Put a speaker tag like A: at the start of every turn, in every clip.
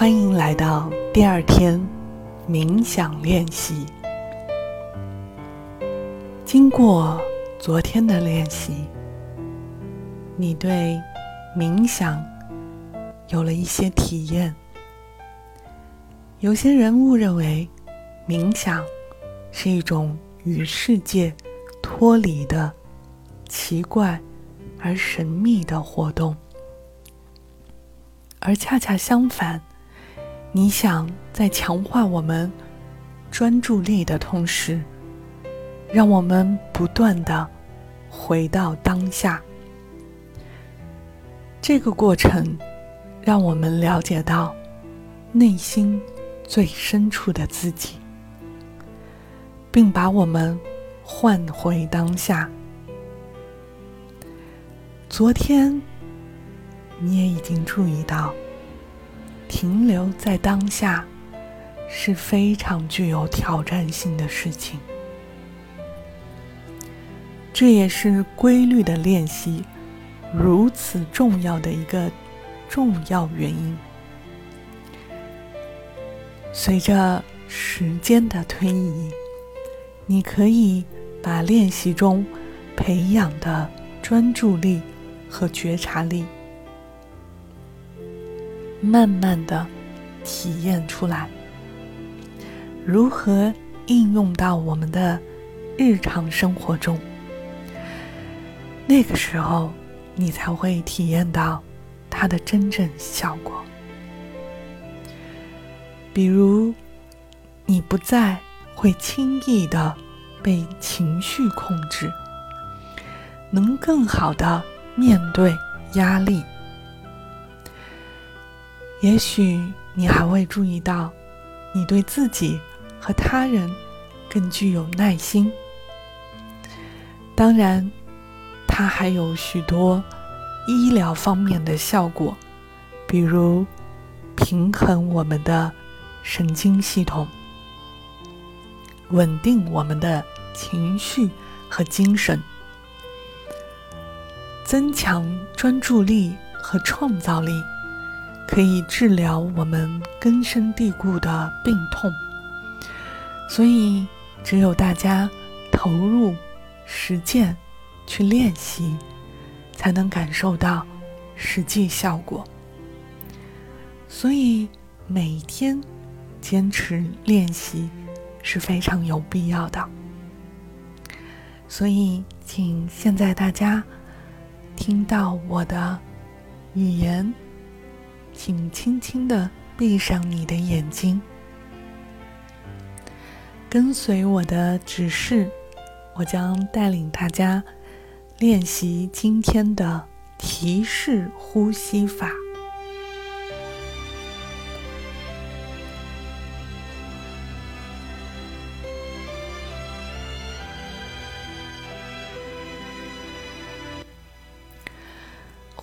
A: 欢迎来到第二天冥想练习。经过昨天的练习，你对冥想有了一些体验。有些人误认为冥想是一种与世界脱离的奇怪而神秘的活动，而恰恰相反。你想在强化我们专注力的同时，让我们不断的回到当下。这个过程让我们了解到内心最深处的自己，并把我们换回当下。昨天你也已经注意到。停留在当下是非常具有挑战性的事情，这也是规律的练习如此重要的一个重要原因。随着时间的推移，你可以把练习中培养的专注力和觉察力。慢慢的体验出来，如何应用到我们的日常生活中？那个时候，你才会体验到它的真正效果。比如，你不再会轻易的被情绪控制，能更好的面对压力。也许你还会注意到，你对自己和他人更具有耐心。当然，它还有许多医疗方面的效果，比如平衡我们的神经系统，稳定我们的情绪和精神，增强专注力和创造力。可以治疗我们根深蒂固的病痛，所以只有大家投入实践去练习，才能感受到实际效果。所以每天坚持练习是非常有必要的。所以，请现在大家听到我的语言。请轻轻的闭上你的眼睛，跟随我的指示，我将带领大家练习今天的提示呼吸法。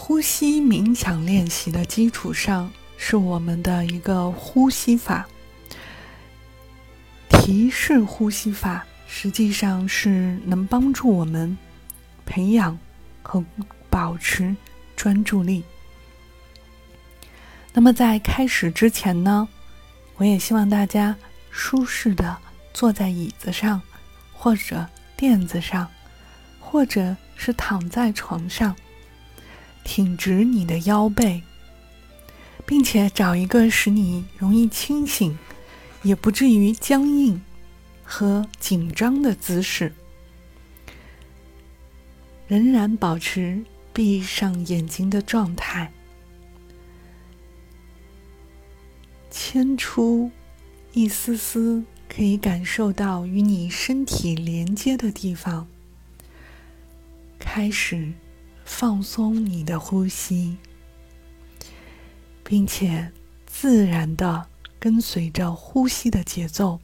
A: 呼吸冥想练习的基础上，是我们的一个呼吸法。提示呼吸法实际上是能帮助我们培养和保持专注力。那么在开始之前呢，我也希望大家舒适的坐在椅子上，或者垫子上，或者是躺在床上。挺直你的腰背，并且找一个使你容易清醒，也不至于僵硬和紧张的姿势，仍然保持闭上眼睛的状态，牵出一丝丝可以感受到与你身体连接的地方，开始。放松你的呼吸，并且自然的跟随着呼吸的节奏，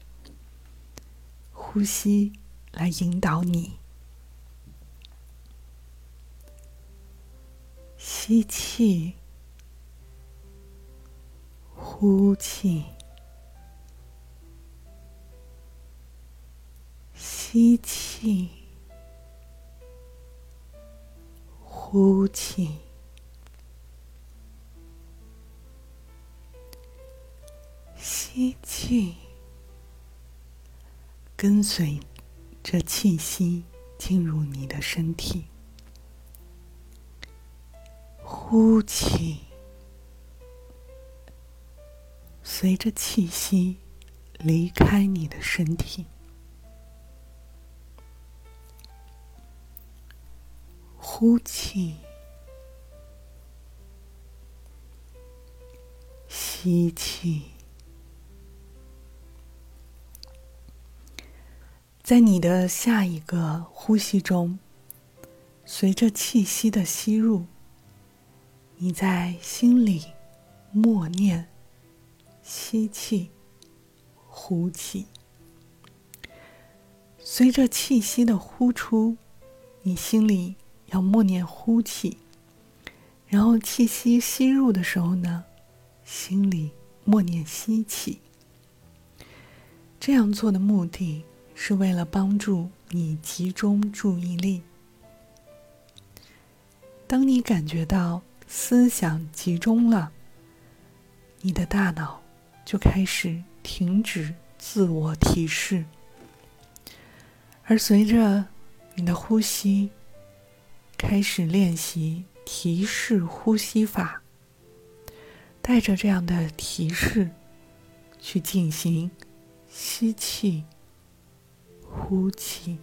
A: 呼吸来引导你。吸气，呼气，吸气。呼气，吸气，跟随着气息进入你的身体。呼气，随着气息离开你的身体。呼气，吸气，在你的下一个呼吸中，随着气息的吸入。你在心里默念：吸气，呼气。随着气息的呼出，你心里要默念呼气。然后气息吸入的时候呢，心里默念吸气。这样做的目的是为了帮助你集中注意力。当你感觉到。思想集中了，你的大脑就开始停止自我提示，而随着你的呼吸开始练习提示呼吸法，带着这样的提示去进行吸气、呼气、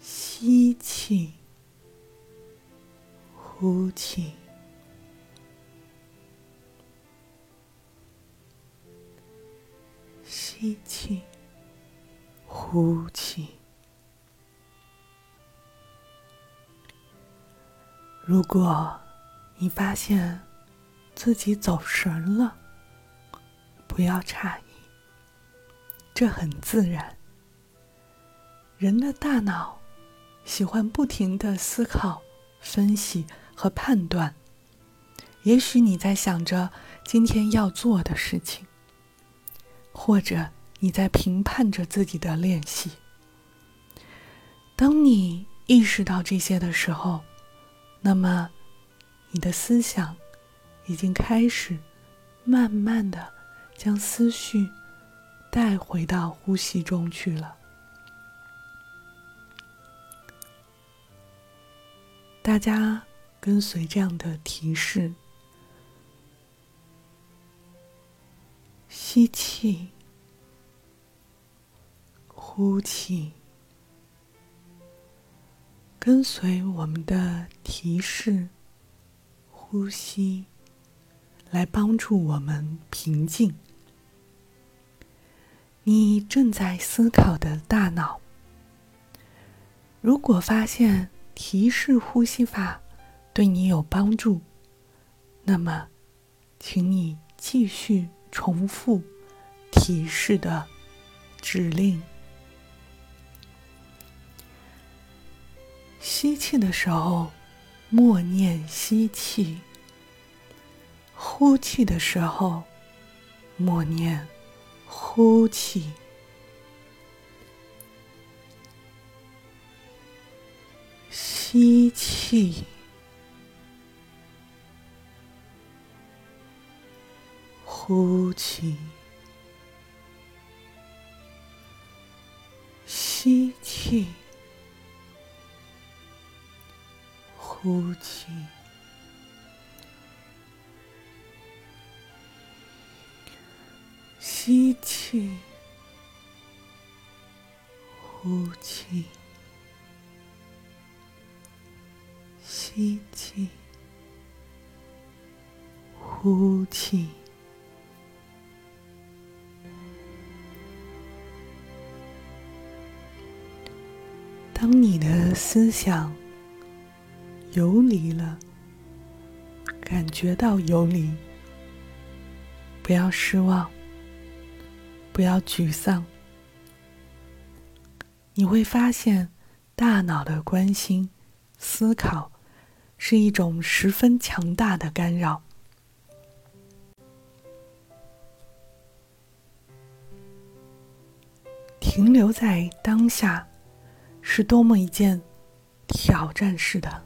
A: 吸气。呼气，吸气，呼气。如果你发现自己走神了，不要诧异，这很自然。人的大脑喜欢不停的思考、分析。和判断，也许你在想着今天要做的事情，或者你在评判着自己的练习。当你意识到这些的时候，那么你的思想已经开始慢慢的将思绪带回到呼吸中去了。大家。跟随这样的提示，吸气，呼气，跟随我们的提示，呼吸，来帮助我们平静。你正在思考的大脑，如果发现提示呼吸法。对你有帮助，那么，请你继续重复提示的指令。吸气的时候，默念吸气；呼气的时候，默念呼气。吸气。呼气，吸气，呼气，吸气，呼气，吸气，呼气。当你的思想游离了，感觉到游离，不要失望，不要沮丧。你会发现，大脑的关心、思考是一种十分强大的干扰。停留在当下。是多么一件挑战式的、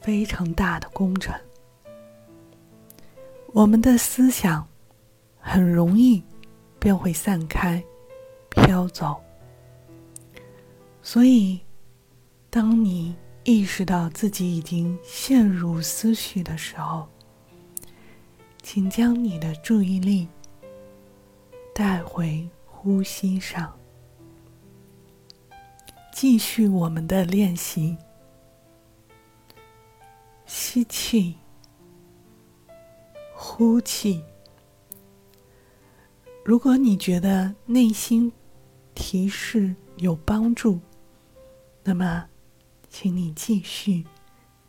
A: 非常大的工程。我们的思想很容易便会散开、飘走。所以，当你意识到自己已经陷入思绪的时候，请将你的注意力带回呼吸上，继续我们的练习。吸气，呼气。如果你觉得内心提示有帮助，那么，请你继续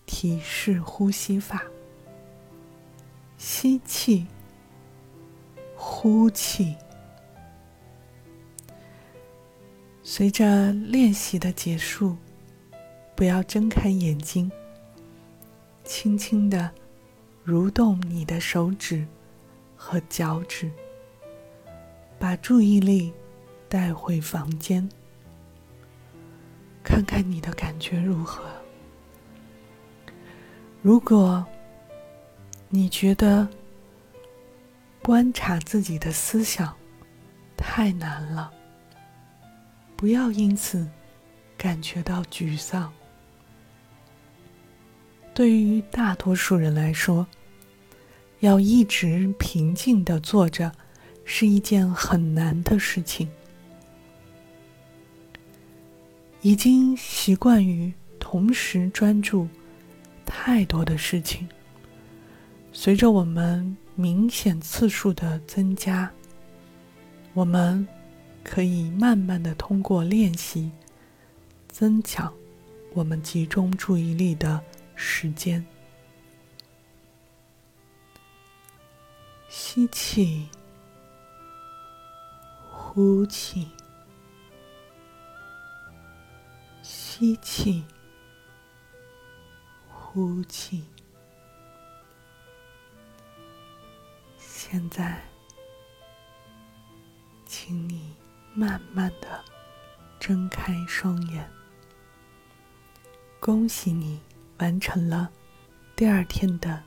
A: 提示呼吸法。吸气，呼气。随着练习的结束，不要睁开眼睛，轻轻的蠕动你的手指和脚趾，把注意力带回房间，看看你的感觉如何。如果你觉得观察自己的思想太难了，不要因此感觉到沮丧。对于大多数人来说，要一直平静的坐着是一件很难的事情。已经习惯于同时专注太多的事情。随着我们明显次数的增加，我们可以慢慢的通过练习增强我们集中注意力的时间。吸气，呼气，吸气，呼气。现在，请你慢慢的睁开双眼。恭喜你完成了第二天的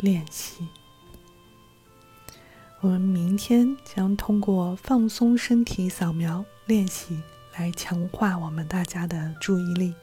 A: 练习。我们明天将通过放松身体扫描练习来强化我们大家的注意力。